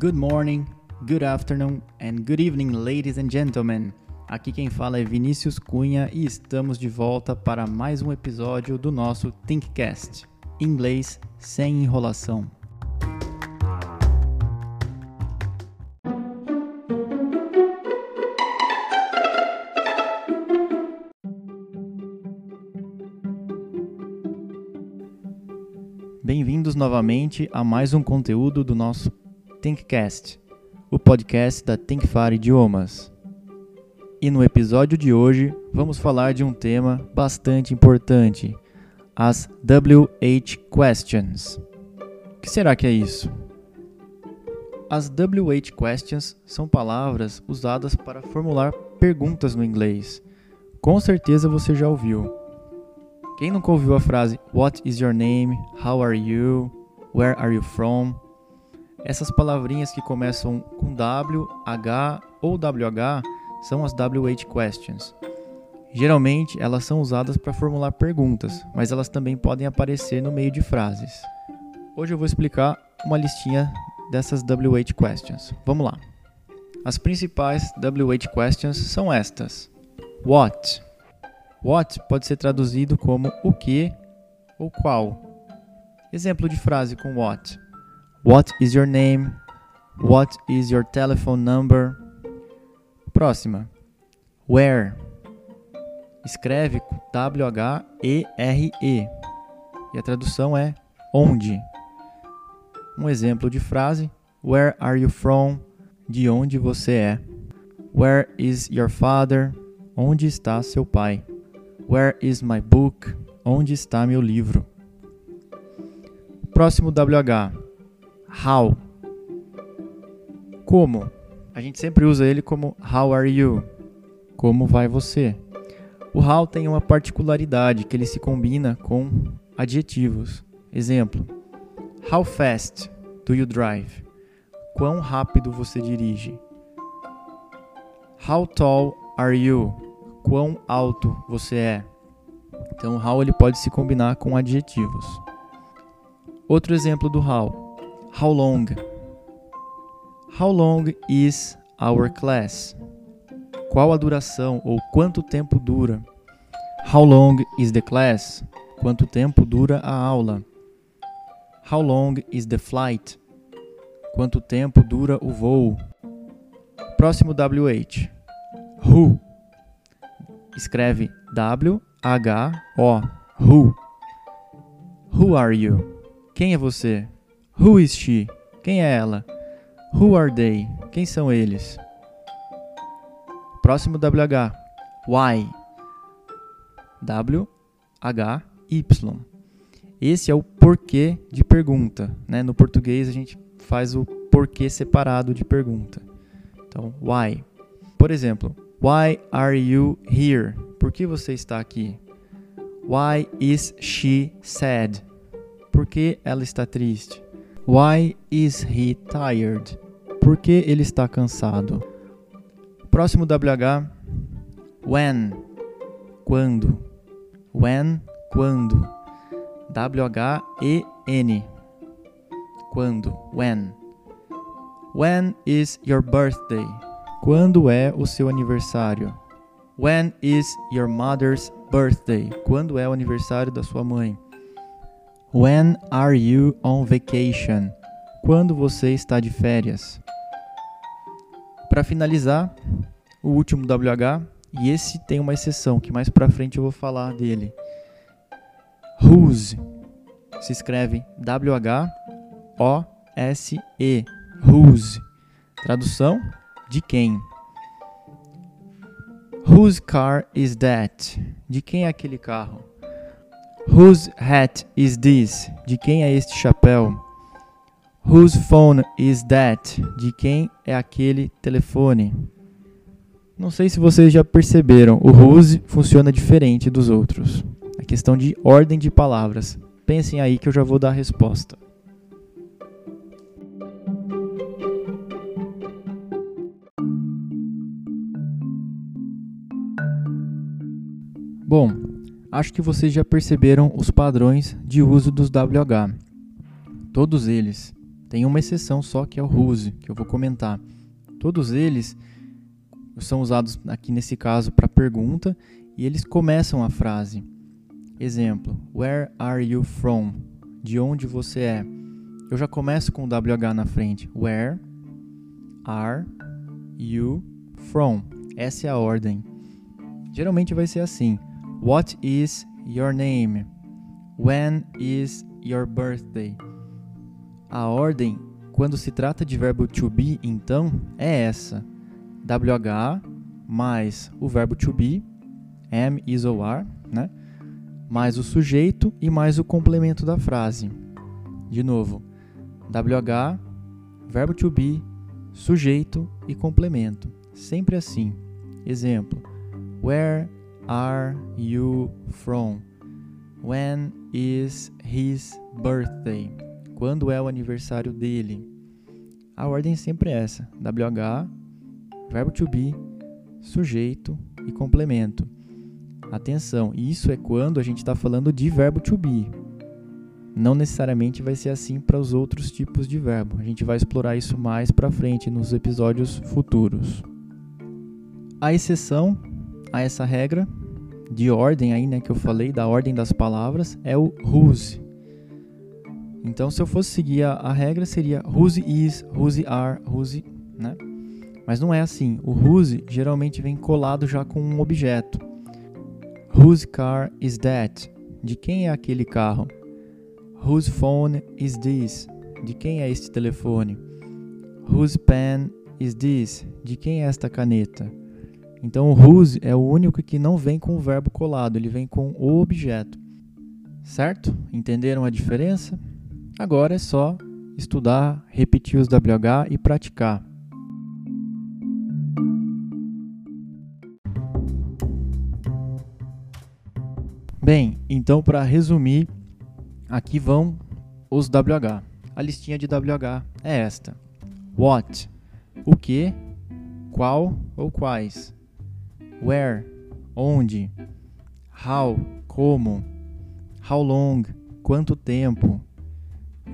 Good morning, good afternoon and good evening, ladies and gentlemen. Aqui quem fala é Vinícius Cunha e estamos de volta para mais um episódio do nosso Thinkcast. Inglês sem enrolação. Bem-vindos novamente a mais um conteúdo do nosso Thinkcast, o podcast da Thinkfar Idiomas. E no episódio de hoje vamos falar de um tema bastante importante, as WH Questions. O que será que é isso? As WH Questions são palavras usadas para formular perguntas no inglês. Com certeza você já ouviu. Quem nunca ouviu a frase What is your name? How are you? Where are you from? Essas palavrinhas que começam com W, H ou WH são as WH questions. Geralmente elas são usadas para formular perguntas, mas elas também podem aparecer no meio de frases. Hoje eu vou explicar uma listinha dessas WH questions. Vamos lá. As principais WH questions são estas: What? What pode ser traduzido como o que ou qual. Exemplo de frase com what: What is your name? What is your telephone number? Próxima. Where? Escreve W-H-E-R-E. -E. E a tradução é onde. Um exemplo de frase: Where are you from? De onde você é? Where is your father? Onde está seu pai? Where is my book? Onde está meu livro? Próximo WH. How. Como? A gente sempre usa ele como How are you? Como vai você? O how tem uma particularidade que ele se combina com adjetivos. Exemplo: How fast do you drive? Quão rápido você dirige? How tall are you? quão alto você é. Então, how ele pode se combinar com adjetivos. Outro exemplo do how. How long? How long is our class? Qual a duração ou quanto tempo dura? How long is the class? Quanto tempo dura a aula? How long is the flight? Quanto tempo dura o voo? Próximo WH. Who? escreve W-H-O. Who. Who are you? Quem é você? Who is she? Quem é ela? Who are they? Quem são eles? Próximo WH. Why? W-H-Y. Esse é o porquê de pergunta. Né? No português a gente faz o porquê separado de pergunta. Então, why? Por exemplo, Why are you here? Por que você está aqui? Why is she sad? Por que ela está triste? Why is he tired? Por que ele está cansado? Próximo WH. When. Quando. When. Quando. W-H-E-N. Quando. When. When is your birthday? Quando é o seu aniversário? When is your mother's birthday? Quando é o aniversário da sua mãe? When are you on vacation? Quando você está de férias? Para finalizar, o último WH, e esse tem uma exceção que mais para frente eu vou falar dele. Whose se escreve W-H-O-S-E. Whose. Tradução: de quem? Whose car is that? De quem é aquele carro? Whose hat is this? De quem é este chapéu? Whose phone is that? De quem é aquele telefone? Não sei se vocês já perceberam, o whose funciona diferente dos outros. É questão de ordem de palavras. Pensem aí que eu já vou dar a resposta. Bom, acho que vocês já perceberam os padrões de uso dos WH. Todos eles Tem uma exceção só que é o whose, que eu vou comentar. Todos eles são usados aqui nesse caso para pergunta e eles começam a frase. Exemplo: Where are you from? De onde você é? Eu já começo com o WH na frente. Where are you from? Essa é a ordem. Geralmente vai ser assim: What is your name? When is your birthday? A ordem, quando se trata de verbo to be, então, é essa: WH mais o verbo to be, am, is ou are, né? mais o sujeito e mais o complemento da frase. De novo, WH, verbo to be, sujeito e complemento. Sempre assim. Exemplo: Where are you from? When is his birthday? Quando é o aniversário dele? A ordem sempre é essa: WH, verbo to be, sujeito e complemento. Atenção, isso é quando a gente está falando de verbo to be. Não necessariamente vai ser assim para os outros tipos de verbo. A gente vai explorar isso mais para frente nos episódios futuros. A exceção a essa regra de ordem aí, né, que eu falei, da ordem das palavras, é o whose. Então, se eu fosse seguir a, a regra, seria whose is, whose are, whose, né? Mas não é assim. O whose geralmente vem colado já com um objeto. Whose car is that? De quem é aquele carro? Whose phone is this? De quem é este telefone? Whose pen is this? De quem é esta caneta? Então o whose é o único que não vem com o verbo colado, ele vem com o objeto. Certo? Entenderam a diferença? Agora é só estudar, repetir os WH e praticar. Bem, então para resumir, aqui vão os WH. A listinha de WH é esta: What, o que, qual ou quais, Where, onde, How, como, How long, quanto tempo,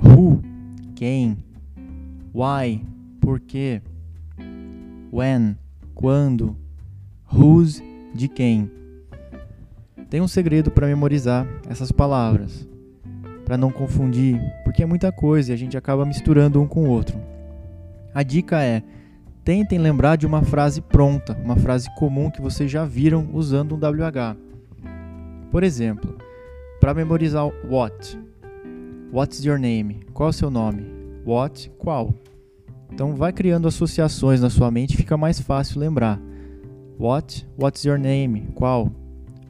Who, quem, Why, por quê, When, quando, Whose, de quem. Tem um segredo para memorizar essas palavras, para não confundir, porque é muita coisa e a gente acaba misturando um com o outro. A dica é: tentem lembrar de uma frase pronta, uma frase comum que vocês já viram usando um WH. Por exemplo, para memorizar what. What's your name? Qual é o seu nome? What? Qual? Então vai criando associações na sua mente, fica mais fácil lembrar. What? What's your name? Qual?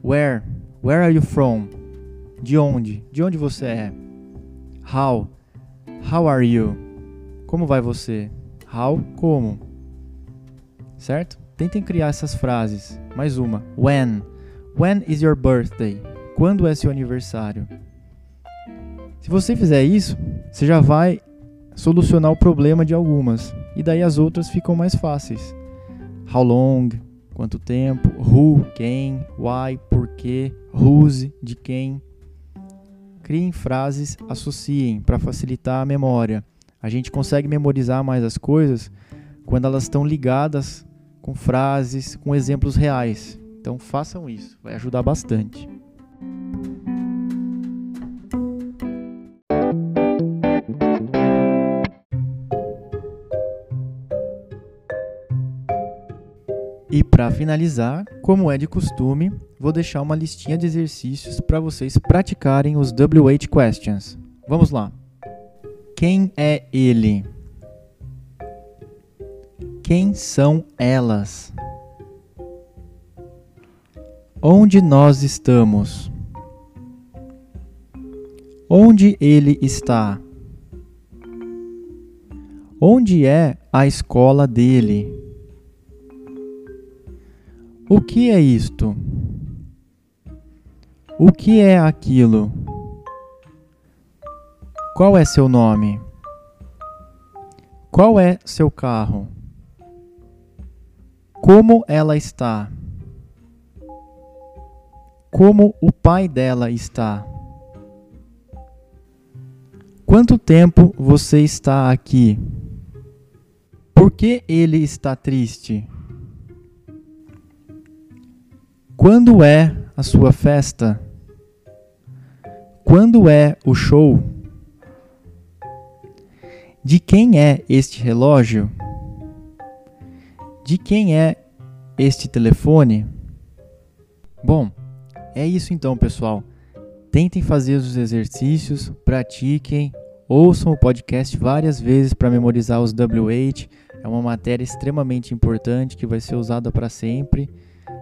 Where? Where are you from? De onde? De onde você é? How? How are you? Como vai você? How? Como? Certo? Tentem criar essas frases. Mais uma. When? When is your birthday? Quando é seu aniversário? Se você fizer isso, você já vai solucionar o problema de algumas. E daí as outras ficam mais fáceis. How long? quanto tempo, who, quem, why, porquê, whose, de quem. Criem frases, associem para facilitar a memória. A gente consegue memorizar mais as coisas quando elas estão ligadas com frases, com exemplos reais. Então façam isso, vai ajudar bastante. E para finalizar, como é de costume, vou deixar uma listinha de exercícios para vocês praticarem os WH questions. Vamos lá. Quem é ele? Quem são elas? Onde nós estamos? Onde ele está? Onde é a escola dele? O que é isto? O que é aquilo? Qual é seu nome? Qual é seu carro? Como ela está? Como o pai dela está? Quanto tempo você está aqui? Por que ele está triste? Quando é a sua festa? Quando é o show? De quem é este relógio? De quem é este telefone? Bom, é isso então, pessoal. Tentem fazer os exercícios, pratiquem, ouçam o podcast várias vezes para memorizar os WH. É uma matéria extremamente importante que vai ser usada para sempre.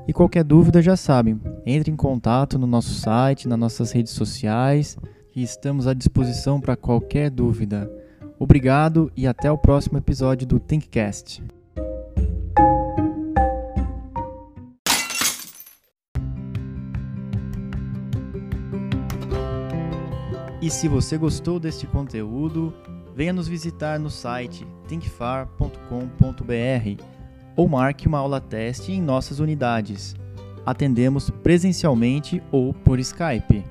E qualquer dúvida já sabem, entre em contato no nosso site, nas nossas redes sociais e estamos à disposição para qualquer dúvida. Obrigado e até o próximo episódio do Thinkcast. E se você gostou deste conteúdo, venha nos visitar no site thinkfar.com.br ou marque uma aula teste em nossas unidades. Atendemos presencialmente ou por Skype.